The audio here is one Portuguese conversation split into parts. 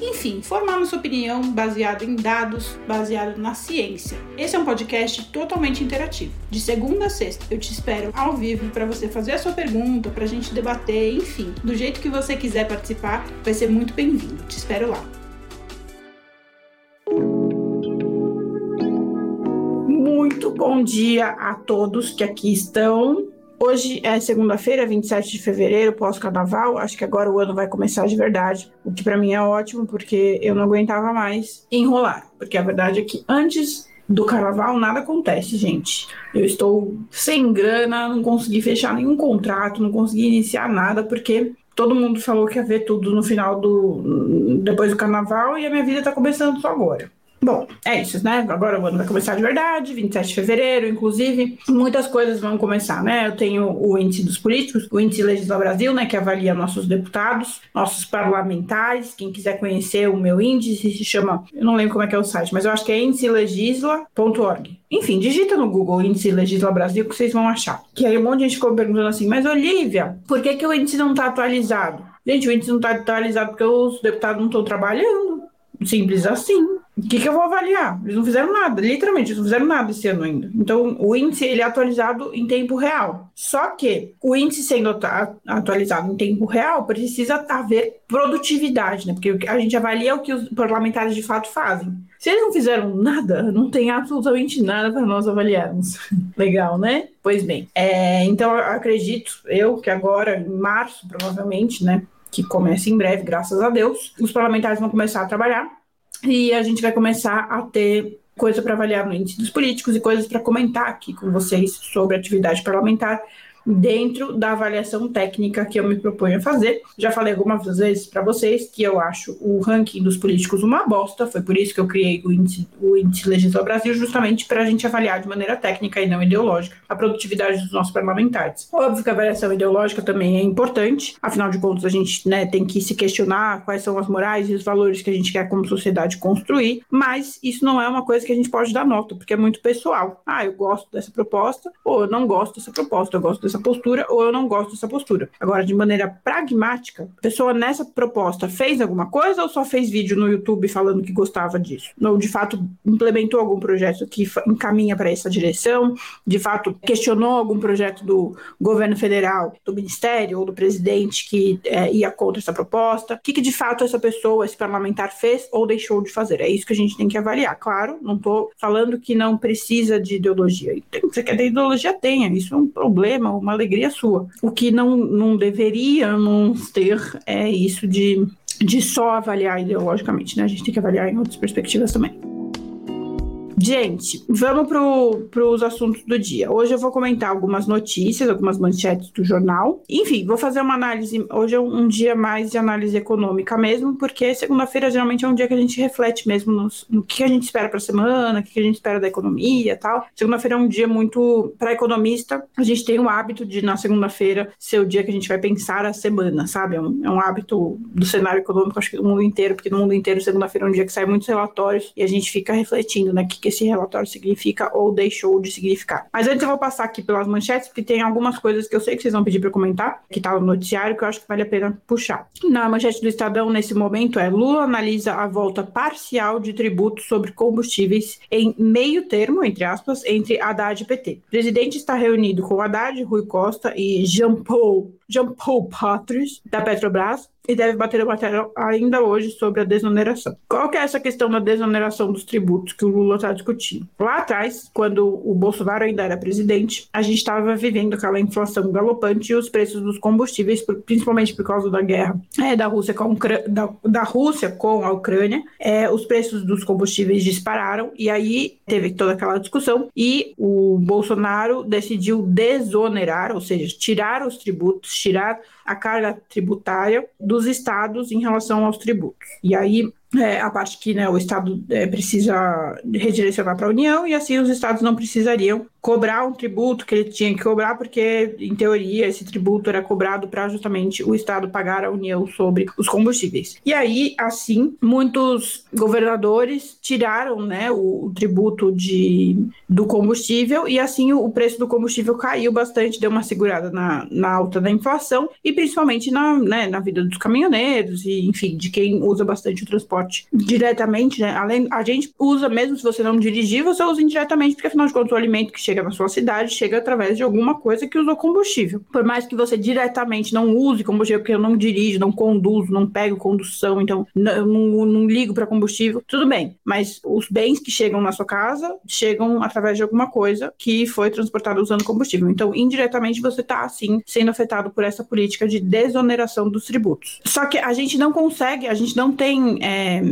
enfim, formar nossa opinião baseado em dados, baseado na ciência. Esse é um podcast totalmente interativo. De segunda a sexta, eu te espero ao vivo para você fazer a sua pergunta, para a gente debater, enfim, do jeito que você quiser participar, vai ser muito bem-vindo. Te espero lá. Muito bom dia a todos que aqui estão. Hoje é segunda-feira, 27 de fevereiro, pós-carnaval. Acho que agora o ano vai começar de verdade, o que para mim é ótimo, porque eu não aguentava mais enrolar. Porque a verdade é que antes do carnaval nada acontece, gente. Eu estou sem grana, não consegui fechar nenhum contrato, não consegui iniciar nada, porque todo mundo falou que ia ver tudo no final do. depois do carnaval e a minha vida tá começando só agora. Bom, é isso, né? Agora o ano vai começar de verdade, 27 de fevereiro, inclusive. Muitas coisas vão começar, né? Eu tenho o índice dos políticos, o índice Legisla Brasil, né? Que avalia nossos deputados, nossos parlamentares. Quem quiser conhecer o meu índice se chama, eu não lembro como é que é o site, mas eu acho que é índicelegisla.org. Enfim, digita no Google índice Legisla Brasil que vocês vão achar. Que aí um monte de gente ficou perguntando assim, mas Olivia, por que, que o índice não está atualizado? Gente, o índice não está atualizado porque os deputados não estão trabalhando. Simples assim. O que, que eu vou avaliar? Eles não fizeram nada, literalmente, eles não fizeram nada esse ano ainda. Então, o índice ele é atualizado em tempo real. Só que o índice sendo atualizado em tempo real precisa haver produtividade, né? Porque a gente avalia o que os parlamentares de fato fazem. Se eles não fizeram nada, não tem absolutamente nada para nós avaliarmos. Legal, né? Pois bem, é, então eu acredito eu que agora, em março, provavelmente, né? Que começa em breve, graças a Deus, os parlamentares vão começar a trabalhar e a gente vai começar a ter coisa para avaliar no índice dos políticos e coisas para comentar aqui com vocês sobre atividade parlamentar dentro da avaliação técnica que eu me proponho a fazer. Já falei algumas vezes para vocês que eu acho o ranking dos políticos uma bosta, foi por isso que eu criei o índice, o índice Legisla Brasil, justamente para a gente avaliar de maneira técnica e não ideológica a produtividade dos nossos parlamentares. Óbvio que a avaliação ideológica também é importante, afinal de contas, a gente né, tem que se questionar quais são as morais e os valores que a gente quer como sociedade construir, mas isso não é uma coisa que a gente pode dar nota, porque é muito pessoal. Ah, eu gosto dessa proposta, ou eu não gosto dessa proposta, eu gosto dessa postura ou eu não gosto dessa postura. Agora, de maneira pragmática, a pessoa nessa proposta fez alguma coisa ou só fez vídeo no YouTube falando que gostava disso? Ou de fato implementou algum projeto que encaminha para essa direção? De fato questionou algum projeto do governo federal, do ministério ou do presidente que é, ia contra essa proposta? O que, que de fato essa pessoa, esse parlamentar fez ou deixou de fazer? É isso que a gente tem que avaliar. Claro, não estou falando que não precisa de ideologia. Você quer ter ideologia? Tenha. Isso é um problema, uma alegria sua. O que não, não deveríamos ter é isso de, de só avaliar ideologicamente, né? A gente tem que avaliar em outras perspectivas também. Gente, vamos para os assuntos do dia. Hoje eu vou comentar algumas notícias, algumas manchetes do jornal. Enfim, vou fazer uma análise. Hoje é um dia mais de análise econômica mesmo, porque segunda-feira geralmente é um dia que a gente reflete mesmo nos, no que a gente espera para a semana, o que a gente espera da economia tal. Segunda-feira é um dia muito. Para economista, a gente tem o hábito de, na segunda-feira, ser o dia que a gente vai pensar a semana, sabe? É um, é um hábito do cenário econômico, acho que do mundo inteiro, porque no mundo inteiro, segunda-feira é um dia que sai muitos relatórios e a gente fica refletindo, né? Que esse relatório significa ou deixou de significar. Mas antes eu vou passar aqui pelas manchetes, porque tem algumas coisas que eu sei que vocês vão pedir para comentar, que tá no noticiário, que eu acho que vale a pena puxar. Na manchete do Estadão, nesse momento, é Lula analisa a volta parcial de tributos sobre combustíveis em meio termo, entre aspas, entre Haddad e PT. O presidente está reunido com Haddad, Rui Costa e Jean Paul, Jean Paul da Petrobras, e deve bater o martelo ainda hoje sobre a desoneração. Qual que é essa questão da desoneração dos tributos que o Lula está discutindo? Lá atrás, quando o Bolsonaro ainda era presidente, a gente estava vivendo aquela inflação galopante e os preços dos combustíveis, principalmente por causa da guerra é, da, Rússia com a da, da Rússia com a Ucrânia, é, os preços dos combustíveis dispararam e aí teve toda aquela discussão e o Bolsonaro decidiu desonerar, ou seja, tirar os tributos, tirar a carga tributária dos estados em relação aos tributos. E aí é, a parte que né, o Estado é, precisa redirecionar para a União e assim os estados não precisariam cobrar um tributo que ele tinha que cobrar, porque, em teoria, esse tributo era cobrado para justamente o Estado pagar a União sobre os combustíveis. E aí, assim, muitos governadores tiraram né, o, o tributo de, do combustível e assim o, o, preço do combustível caiu bastante, deu uma segurada na, na alta da inflação e principalmente na, né, na vida dos caminhoneiros e, enfim, de quem usa bastante o transporte diretamente, né? Além, a gente usa, mesmo se você não dirigir, você usa indiretamente, porque afinal de contas o alimento que chega na sua cidade chega através de alguma coisa que usou combustível. Por mais que você diretamente não use combustível, porque eu não dirijo, não conduzo, não pego condução, então não, não, não ligo para combustível, tudo bem. Mas os bens que chegam na sua casa chegam através de alguma coisa que foi transportada usando combustível. Então, indiretamente, você está, assim, sendo afetado por essa política de desoneração dos tributos. Só que a gente não consegue, a gente não tem é,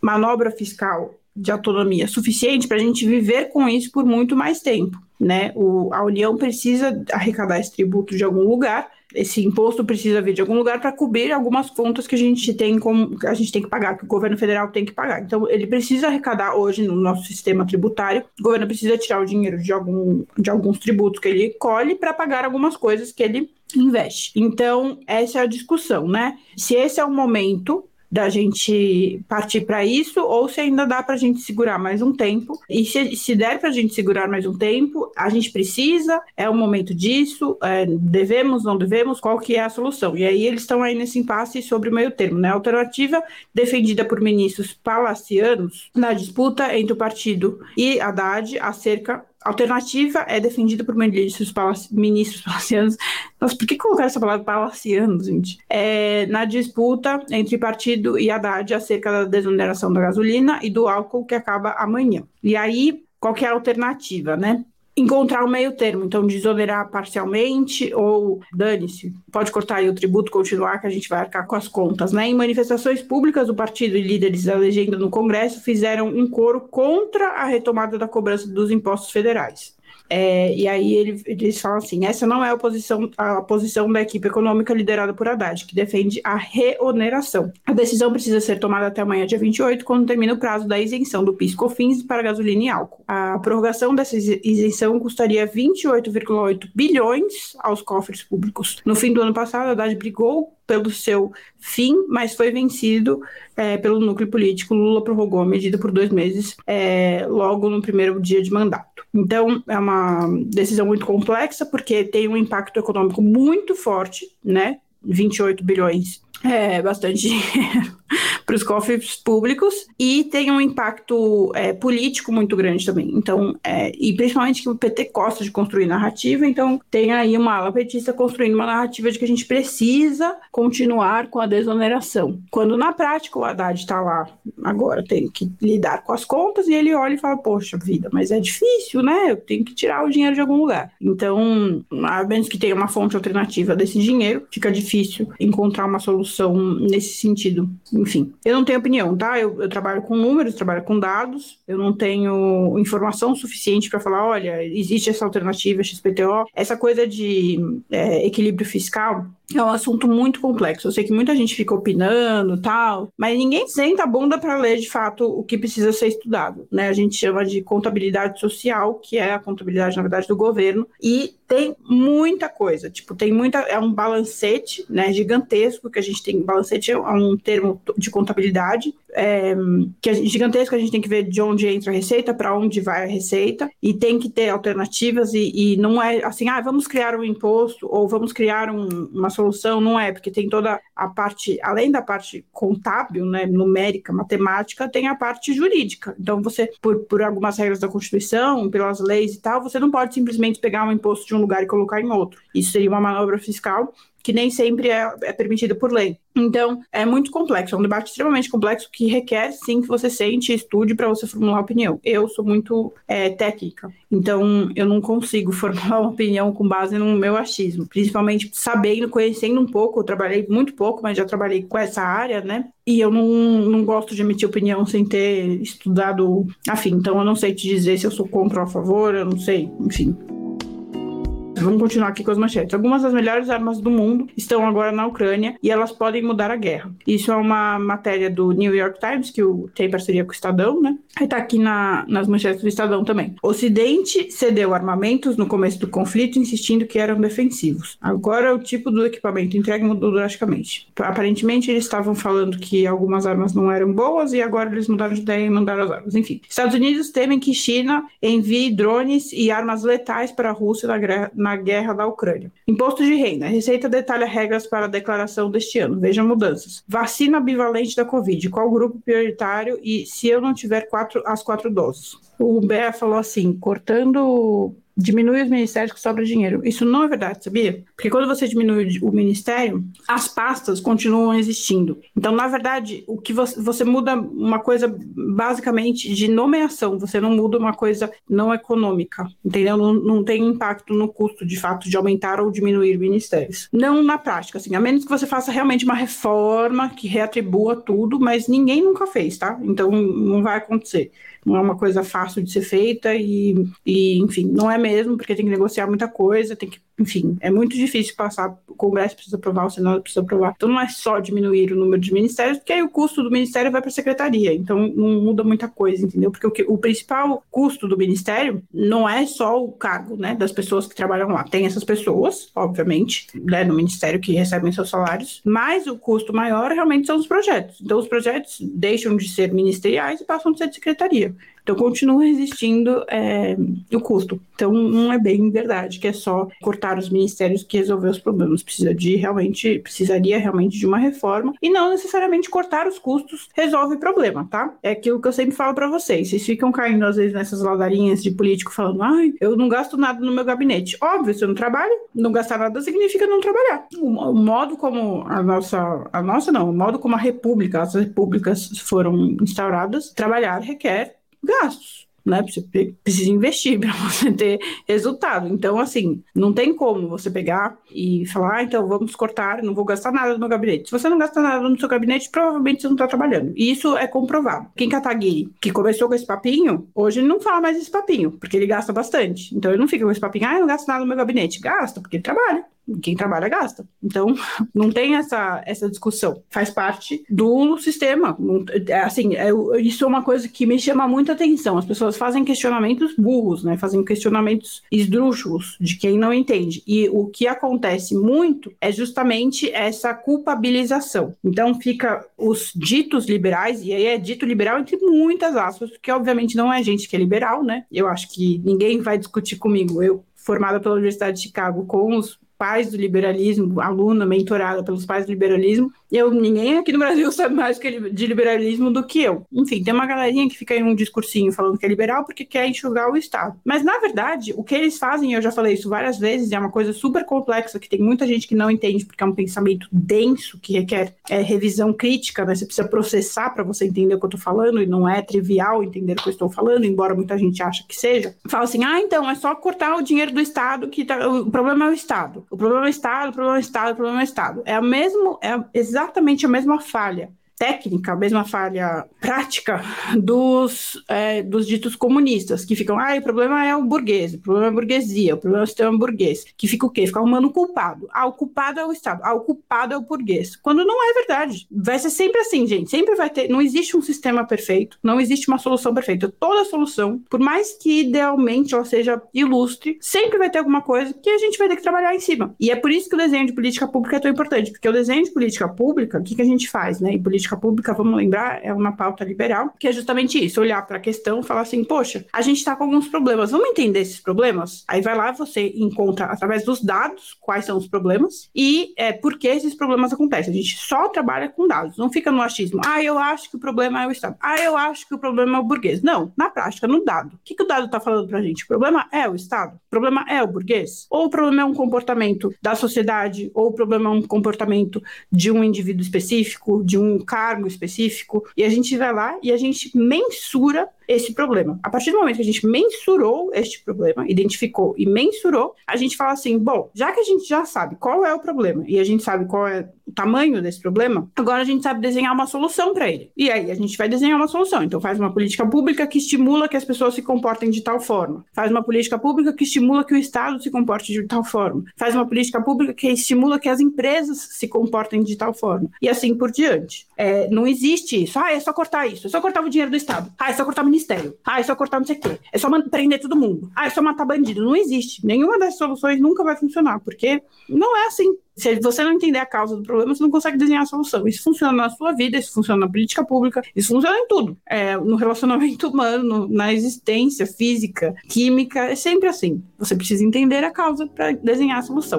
manobra fiscal de autonomia suficiente para a gente viver com isso por muito mais tempo. Né? O, a União precisa arrecadar esse tributo de algum lugar esse imposto precisa vir de algum lugar para cobrir algumas contas que a gente tem como a gente tem que pagar, que o governo federal tem que pagar. Então, ele precisa arrecadar hoje no nosso sistema tributário. O governo precisa tirar o dinheiro de, algum, de alguns tributos que ele colhe para pagar algumas coisas que ele investe. Então, essa é a discussão, né? Se esse é o momento da gente partir para isso ou se ainda dá para a gente segurar mais um tempo. E se, se der para a gente segurar mais um tempo, a gente precisa, é o momento disso, é, devemos, não devemos, qual que é a solução? E aí eles estão aí nesse impasse sobre o meio termo, né? A alternativa defendida por ministros palacianos na disputa entre o partido e Haddad acerca alternativa é defendida por ministros, palaci ministros palacianos. Nossa, por que colocar essa palavra palacianos, gente? É, na disputa entre partido e Haddad acerca da desoneração da gasolina e do álcool que acaba amanhã. E aí, qual que é a alternativa, né? Encontrar um meio termo, então desonerar parcialmente ou dane-se, pode cortar aí o tributo, continuar que a gente vai arcar com as contas, né? Em manifestações públicas, o partido e líderes da legenda no Congresso fizeram um coro contra a retomada da cobrança dos impostos federais. É, e aí ele, eles falam assim: essa não é a posição, a posição da equipe econômica liderada por Haddad, que defende a reoneração. A decisão precisa ser tomada até amanhã, dia 28, quando termina o prazo da isenção do PIS/COFINS para gasolina e álcool. A prorrogação dessa isenção custaria 28,8 bilhões aos cofres públicos. No fim do ano passado, Haddad brigou pelo seu fim, mas foi vencido é, pelo núcleo político. Lula prorrogou a medida por dois meses, é, logo no primeiro dia de mandato. Então, é uma decisão muito complexa, porque tem um impacto econômico muito forte, né? 28 bilhões é bastante dinheiro para os cofres públicos e tem um impacto é, político muito grande também. Então, é, e principalmente que o PT gosta de construir narrativa, então tem aí uma ala petista construindo uma narrativa de que a gente precisa continuar com a desoneração. Quando na prática o Haddad está lá, agora tem que lidar com as contas e ele olha e fala: Poxa vida, mas é difícil, né? Eu tenho que tirar o dinheiro de algum lugar. Então, a menos que tenha uma fonte alternativa desse dinheiro, fica difícil encontrar uma solução nesse sentido. Enfim, eu não tenho opinião, tá? Eu, eu trabalho com números, trabalho com dados, eu não tenho informação suficiente para falar, olha, existe essa alternativa XPTO. Essa coisa de é, equilíbrio fiscal é um assunto muito complexo. Eu sei que muita gente fica opinando tal, mas ninguém senta a bunda para ler de fato o que precisa ser estudado. Né? A gente chama de contabilidade social, que é a contabilidade, na verdade, do governo, e tem muita coisa. Tipo, tem muita. É um balancete né, gigantesco que a gente tem. Balancete é um termo de contabilidade é, que é gigantesco, a gente tem que ver de onde entra a receita, para onde vai a receita, e tem que ter alternativas, e, e, não é assim, ah, vamos criar um imposto, ou vamos criar um, uma solução, não é, porque tem toda a parte, além da parte contábil, né, numérica, matemática, tem a parte jurídica. Então, você, por, por algumas regras da Constituição, pelas leis e tal, você não pode simplesmente pegar um imposto de um lugar e colocar em outro. Isso seria uma manobra fiscal que nem sempre é, é permitida por lei. Então, é muito complexo, é um debate extremamente complexo que requer, sim, que você sente e estude para você formular opinião. Eu sou muito é, técnica, então eu não consigo formular uma opinião com base no meu achismo, principalmente sabendo, conhecendo um pouco, eu trabalhei muito pouco, mas já trabalhei com essa área, né? E eu não, não gosto de emitir opinião sem ter estudado, afim, então eu não sei te dizer se eu sou contra ou a favor, eu não sei, enfim. Vamos continuar aqui com as manchetes. Algumas das melhores armas do mundo estão agora na Ucrânia e elas podem mudar a guerra. Isso é uma matéria do New York Times, que tem parceria com o Estadão, né? Aí tá aqui na, nas manchetes do Estadão também. Ocidente cedeu armamentos no começo do conflito, insistindo que eram defensivos. Agora o tipo do equipamento entregue mudou drasticamente. Aparentemente eles estavam falando que algumas armas não eram boas e agora eles mudaram de ideia e mandaram as armas. Enfim, Estados Unidos temem que China envie drones e armas letais para a Rússia na, na guerra da Ucrânia. Imposto de renda. A Receita detalha regras para a declaração deste ano. Veja mudanças. Vacina bivalente da Covid. Qual grupo prioritário e se eu não tiver quatro, as quatro doses? O Bé falou assim, cortando diminui os ministérios que sobra dinheiro. Isso não é verdade, sabia? Porque quando você diminui o ministério, as pastas continuam existindo. Então, na verdade, o que você, você muda uma coisa basicamente de nomeação, você não muda uma coisa não econômica, entendeu? Não, não tem impacto no custo de fato de aumentar ou diminuir ministérios. Não na prática, assim, a menos que você faça realmente uma reforma que reatribua tudo, mas ninguém nunca fez, tá? Então não vai acontecer não é uma coisa fácil de ser feita e, e, enfim, não é mesmo, porque tem que negociar muita coisa, tem que enfim, é muito difícil passar, o Congresso precisa aprovar, o Senado precisa aprovar. Então não é só diminuir o número de ministérios, porque aí o custo do ministério vai para a secretaria, então não muda muita coisa, entendeu? Porque o, que, o principal custo do ministério não é só o cargo, né, das pessoas que trabalham lá. Tem essas pessoas, obviamente, né, no ministério que recebem seus salários, mas o custo maior realmente são os projetos. Então os projetos deixam de ser ministeriais e passam a ser de secretaria. Então continua existindo é, o custo. Então não é bem verdade que é só cortar os ministérios que resolver os problemas. Precisa de realmente, precisaria realmente de uma reforma e não necessariamente cortar os custos resolve o problema, tá? É aquilo que eu sempre falo para vocês. Vocês ficam caindo às vezes nessas ladarinhas de político falando, ai, eu não gasto nada no meu gabinete. Óbvio, você não trabalha, não gastar nada significa não trabalhar. O modo como a nossa, a nossa não, o modo como a república, as repúblicas foram instauradas, trabalhar requer gastos. Né? Você precisa investir para você ter resultado. Então, assim, não tem como você pegar e falar, ah, então vamos cortar, não vou gastar nada no meu gabinete. Se você não gasta nada no seu gabinete, provavelmente você não está trabalhando. E isso é comprovado. Kim Kataguiri, que começou com esse papinho, hoje ele não fala mais esse papinho, porque ele gasta bastante. Então ele não fica com esse papinho, ah, eu não gasto nada no meu gabinete. Gasta, porque ele trabalha quem trabalha gasta. Então, não tem essa, essa discussão. Faz parte do sistema. É, assim, é, isso é uma coisa que me chama muita atenção. As pessoas fazem questionamentos burros, né? Fazem questionamentos esdrúxulos de quem não entende. E o que acontece muito é justamente essa culpabilização. Então, fica os ditos liberais, e aí é dito liberal entre muitas aspas, porque obviamente não é gente que é liberal, né? Eu acho que ninguém vai discutir comigo. Eu formada pela Universidade de Chicago com os pais do liberalismo, aluna mentorada pelos pais do liberalismo, eu, ninguém aqui no Brasil sabe mais de liberalismo do que eu. Enfim, tem uma galerinha que fica em um discursinho falando que é liberal porque quer enxugar o Estado. Mas, na verdade, o que eles fazem, eu já falei isso várias vezes, é uma coisa super complexa que tem muita gente que não entende porque é um pensamento denso que requer é, revisão crítica, né? Você precisa processar para você entender o que eu estou falando e não é trivial entender o que eu estou falando, embora muita gente ache que seja. Fala assim, ah, então é só cortar o dinheiro do Estado que tá... o problema é o Estado. O problema é o Estado, o problema é o Estado, o problema é o Estado. É o mesmo, é exatamente a mesma falha técnica, a mesma falha prática dos, é, dos ditos comunistas, que ficam, ah, o problema é o burguês, o problema é a burguesia, o problema é o sistema burguês, que fica o quê? Fica arrumando o culpado. Ah, o culpado é o Estado, ah, o culpado é o burguês. Quando não é verdade. Vai ser sempre assim, gente. Sempre vai ter, não existe um sistema perfeito, não existe uma solução perfeita. Toda solução, por mais que idealmente ela seja ilustre, sempre vai ter alguma coisa que a gente vai ter que trabalhar em cima. E é por isso que o desenho de política pública é tão importante, porque o desenho de política pública, o que, que a gente faz, né? Em política política pública, vamos lembrar, é uma pauta liberal, que é justamente isso, olhar para a questão e falar assim, poxa, a gente está com alguns problemas, vamos entender esses problemas? Aí vai lá, você encontra através dos dados quais são os problemas e é, por que esses problemas acontecem. A gente só trabalha com dados, não fica no achismo, ah, eu acho que o problema é o Estado, ah, eu acho que o problema é o burguês. Não, na prática, no dado. O que, que o dado está falando para a gente? O problema é o Estado? O problema é o burguês? Ou o problema é um comportamento da sociedade? Ou o problema é um comportamento de um indivíduo específico, de um cargo específico, e a gente vai lá e a gente mensura esse problema. A partir do momento que a gente mensurou este problema, identificou e mensurou, a gente fala assim: bom, já que a gente já sabe qual é o problema e a gente sabe qual é o tamanho desse problema, agora a gente sabe desenhar uma solução para ele. E aí a gente vai desenhar uma solução. Então faz uma política pública que estimula que as pessoas se comportem de tal forma. Faz uma política pública que estimula que o Estado se comporte de tal forma. Faz uma política pública que estimula que as empresas se comportem de tal forma. E assim por diante. É, não existe isso. Ah, é só cortar isso. É só cortar o dinheiro do Estado. Ah, é só cortar o ministério. Ah, é só cortar não sei o quê. É só prender todo mundo. Ah, é só matar bandido. Não existe. Nenhuma das soluções nunca vai funcionar, porque não é assim. Se você não entender a causa do problema, você não consegue desenhar a solução. Isso funciona na sua vida, isso funciona na política pública, isso funciona em tudo. É, no relacionamento humano, na existência física, química, é sempre assim. Você precisa entender a causa para desenhar a solução.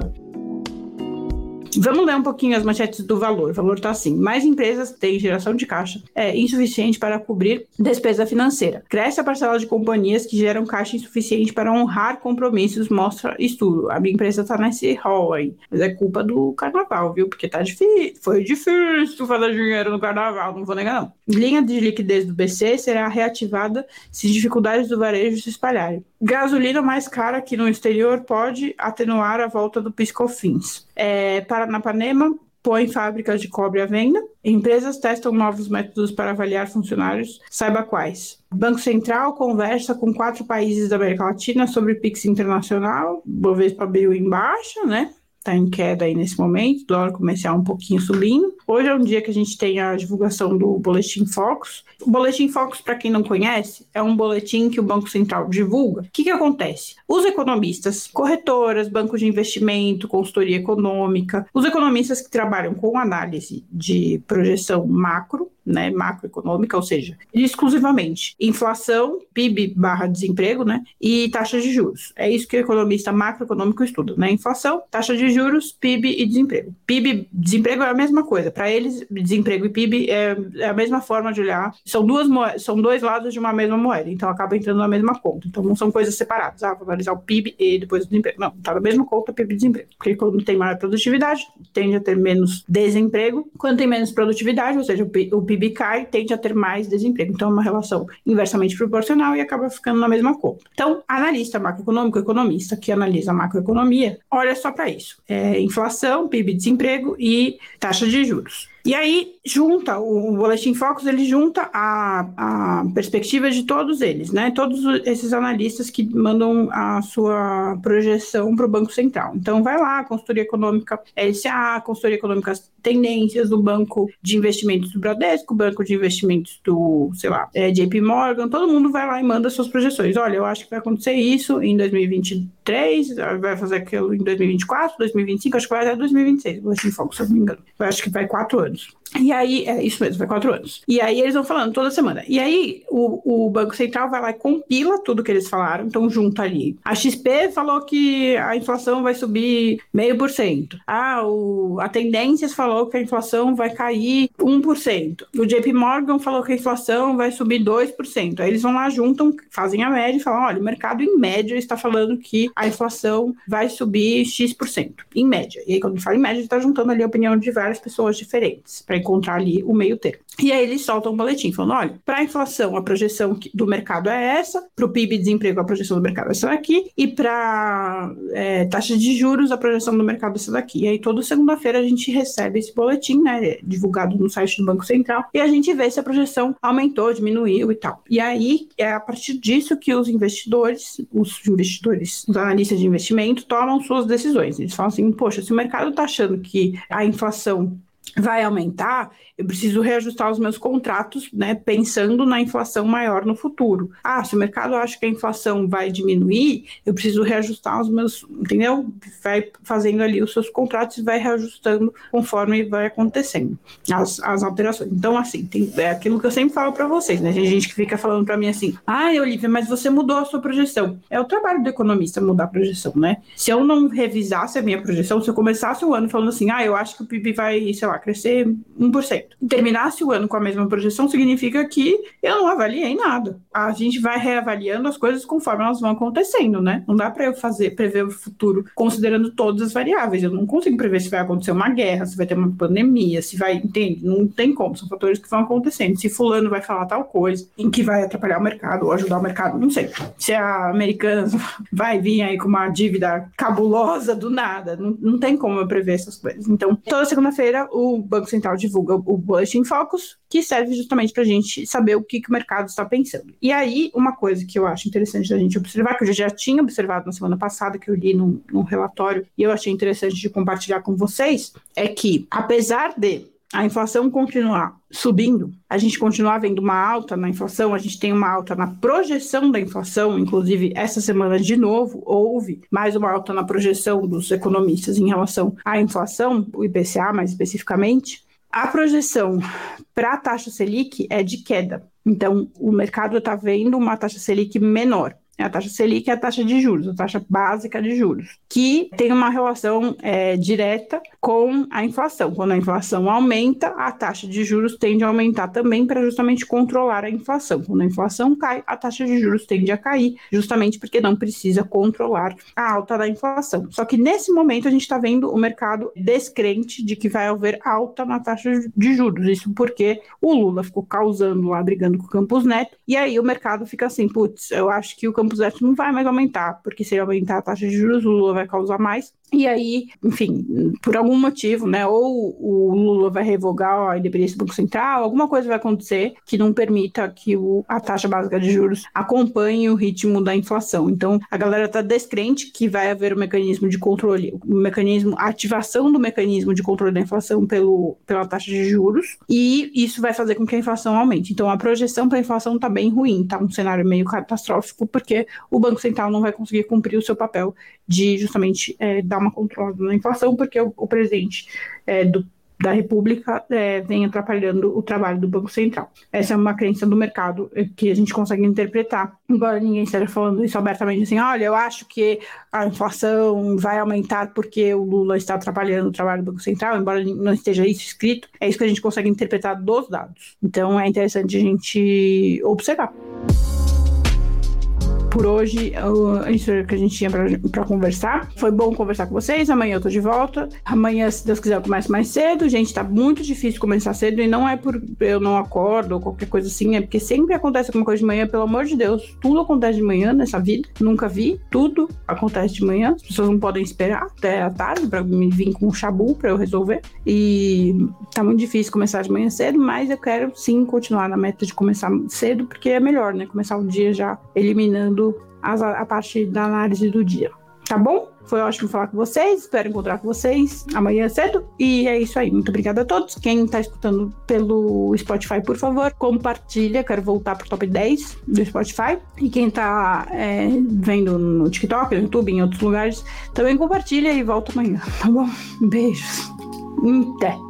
Vamos ler um pouquinho as manchetes do valor. O valor está assim: mais empresas têm geração de caixa é insuficiente para cobrir despesa financeira. Cresce a parcela de companhias que geram caixa insuficiente para honrar compromissos, mostra estudo. A minha empresa está nesse hall aí. Mas é culpa do carnaval, viu? Porque tá difícil. Foi difícil fazer dinheiro no carnaval, não vou negar, não. Linha de liquidez do BC será reativada se dificuldades do varejo se espalharem. Gasolina mais cara aqui no exterior pode atenuar a volta do piscofins. É, Paranapanema põe fábricas de cobre à venda. Empresas testam novos métodos para avaliar funcionários. Saiba quais. Banco Central conversa com quatro países da América Latina sobre Pix internacional. Bovespa abriu em baixa, né? Está em queda aí nesse momento, dólar comercial um pouquinho subindo. Hoje é um dia que a gente tem a divulgação do Boletim Focus. O Boletim Focus, para quem não conhece, é um boletim que o Banco Central divulga. O que, que acontece? Os economistas, corretoras, bancos de investimento, consultoria econômica, os economistas que trabalham com análise de projeção macro, né, macroeconômica, ou seja, exclusivamente inflação, PIB barra desemprego, né, e taxa de juros. É isso que o economista macroeconômico estuda, né, inflação, taxa de juros, PIB e desemprego. PIB, desemprego é a mesma coisa. Para eles, desemprego e PIB é, é, a mesma forma de olhar. São duas são dois lados de uma mesma moeda, então acaba entrando na mesma conta. Então não são coisas separadas. Ah, vou analisar o PIB e depois o desemprego. Não, tá na mesma conta PIB e desemprego. Porque quando tem maior produtividade, tende a ter menos desemprego. Quando tem menos produtividade, ou seja, o PIB PIB cai, tende a ter mais desemprego. Então, é uma relação inversamente proporcional e acaba ficando na mesma conta. Então, analista macroeconômico, economista que analisa a macroeconomia, olha só para isso: é inflação, PIB, desemprego e taxa de juros. E aí junta, o, Boletim Focus, ele junta a, a perspectiva de todos eles, né? Todos esses analistas que mandam a sua projeção para o Banco Central. Então vai lá, consultoria econômica LCA, consultoria econômica tendências do Banco de Investimentos do Bradesco, Banco de Investimentos do, sei lá, é, JP Morgan, todo mundo vai lá e manda suas projeções. Olha, eu acho que vai acontecer isso em 2023, vai fazer aquilo em 2024, 2025, acho que vai até 2026, Boletim Focus, se eu não me engano. Eu acho que vai quatro anos anos. E aí, é isso mesmo, vai quatro anos. E aí eles vão falando toda semana. E aí o, o Banco Central vai lá e compila tudo que eles falaram, então junta ali. A XP falou que a inflação vai subir meio por cento. O, a Tendências falou que a inflação vai cair 1%. O JP Morgan falou que a inflação vai subir 2%. Aí eles vão lá, juntam, fazem a média e falam: olha, o mercado em média está falando que a inflação vai subir X%, em média. E aí, quando fala em média, está juntando ali a opinião de várias pessoas diferentes. Para encontrar ali o meio termo. E aí eles soltam um boletim falando: olha, para a inflação a projeção do mercado é essa, para o PIB desemprego a projeção do mercado é essa daqui, e para é, taxa de juros a projeção do mercado é essa daqui. E aí toda segunda-feira a gente recebe esse boletim, né, divulgado no site do Banco Central, e a gente vê se a projeção aumentou, diminuiu e tal. E aí é a partir disso que os investidores, os investidores, os analistas de investimento tomam suas decisões. Eles falam assim: poxa, se o mercado está achando que a inflação vai aumentar, eu preciso reajustar os meus contratos, né, pensando na inflação maior no futuro. Ah, se o mercado acha que a inflação vai diminuir, eu preciso reajustar os meus, entendeu? Vai fazendo ali os seus contratos e vai reajustando conforme vai acontecendo as, as alterações. Então, assim, tem, é aquilo que eu sempre falo para vocês, né? Tem gente que fica falando para mim assim: ah, Olivia, mas você mudou a sua projeção. É o trabalho do economista mudar a projeção, né? Se eu não revisasse a minha projeção, se eu começasse o ano falando assim, ah, eu acho que o PIB vai, sei lá, crescer 1%. Terminasse o ano com a mesma projeção significa que eu não avaliei nada. A gente vai reavaliando as coisas conforme elas vão acontecendo, né? Não dá para eu fazer prever o futuro considerando todas as variáveis. Eu não consigo prever se vai acontecer uma guerra, se vai ter uma pandemia, se vai, entende? Não tem como, são fatores que vão acontecendo. Se fulano vai falar tal coisa, em que vai atrapalhar o mercado ou ajudar o mercado, não sei. Se a americana vai vir aí com uma dívida cabulosa do nada, não, não tem como eu prever essas coisas. Então, toda segunda-feira Banco Central divulga o Bulletin Focus, que serve justamente para a gente saber o que, que o mercado está pensando. E aí, uma coisa que eu acho interessante da gente observar, que eu já tinha observado na semana passada, que eu li num, num relatório, e eu achei interessante de compartilhar com vocês, é que, apesar de a inflação continuar subindo, a gente continuar vendo uma alta na inflação, a gente tem uma alta na projeção da inflação, inclusive essa semana de novo houve mais uma alta na projeção dos economistas em relação à inflação, o IPCA mais especificamente. A projeção para a taxa Selic é de queda. Então, o mercado está vendo uma taxa Selic menor. A taxa Selic é a taxa de juros, a taxa básica de juros, que tem uma relação é, direta com a inflação. Quando a inflação aumenta, a taxa de juros tende a aumentar também para justamente controlar a inflação. Quando a inflação cai, a taxa de juros tende a cair, justamente porque não precisa controlar a alta da inflação. Só que nesse momento a gente está vendo o mercado descrente de que vai haver alta na taxa de juros. Isso porque o Lula ficou causando lá, brigando com o Campos Neto, e aí o mercado fica assim, putz, eu acho que o Campos Neto não vai mais aumentar, porque se ele aumentar a taxa de juros, o Lula vai causar mais. E aí, enfim, por algum motivo, né? Ou o Lula vai revogar a independência do Banco Central, alguma coisa vai acontecer que não permita que o, a taxa básica de juros acompanhe o ritmo da inflação. Então, a galera está descrente que vai haver um mecanismo de controle, um mecanismo, ativação do mecanismo de controle da inflação pelo, pela taxa de juros, e isso vai fazer com que a inflação aumente. Então, a projeção para a inflação está bem ruim, tá um cenário meio catastrófico, porque o Banco Central não vai conseguir cumprir o seu papel de justamente é, dar uma controlada na inflação, porque o, o presidente é, do, da República é, vem atrapalhando o trabalho do Banco Central. Essa é uma crença do mercado é, que a gente consegue interpretar, embora ninguém esteja falando isso abertamente assim, olha, eu acho que a inflação vai aumentar porque o Lula está atrapalhando o trabalho do Banco Central, embora não esteja isso escrito, é isso que a gente consegue interpretar dos dados. Então é interessante a gente observar por hoje isso é o que a gente tinha para conversar. Foi bom conversar com vocês. Amanhã eu tô de volta. Amanhã, se Deus quiser, eu começo mais cedo. Gente, tá muito difícil começar cedo e não é por eu não acordo ou qualquer coisa assim, é porque sempre acontece alguma coisa de manhã, pelo amor de Deus. Tudo acontece de manhã nessa vida. Nunca vi. Tudo acontece de manhã. As pessoas não podem esperar até a tarde para me vir com um chabu para eu resolver. E tá muito difícil começar de manhã cedo, mas eu quero sim continuar na meta de começar cedo, porque é melhor, né? Começar o dia já eliminando a, a parte da análise do dia. Tá bom? Foi ótimo falar com vocês. Espero encontrar com vocês amanhã cedo. E é isso aí. Muito obrigada a todos. Quem está escutando pelo Spotify, por favor, compartilha. Quero voltar pro top 10 do Spotify. E quem está é, vendo no TikTok, no YouTube, em outros lugares, também compartilha e volta amanhã. Tá bom? Beijos. Até.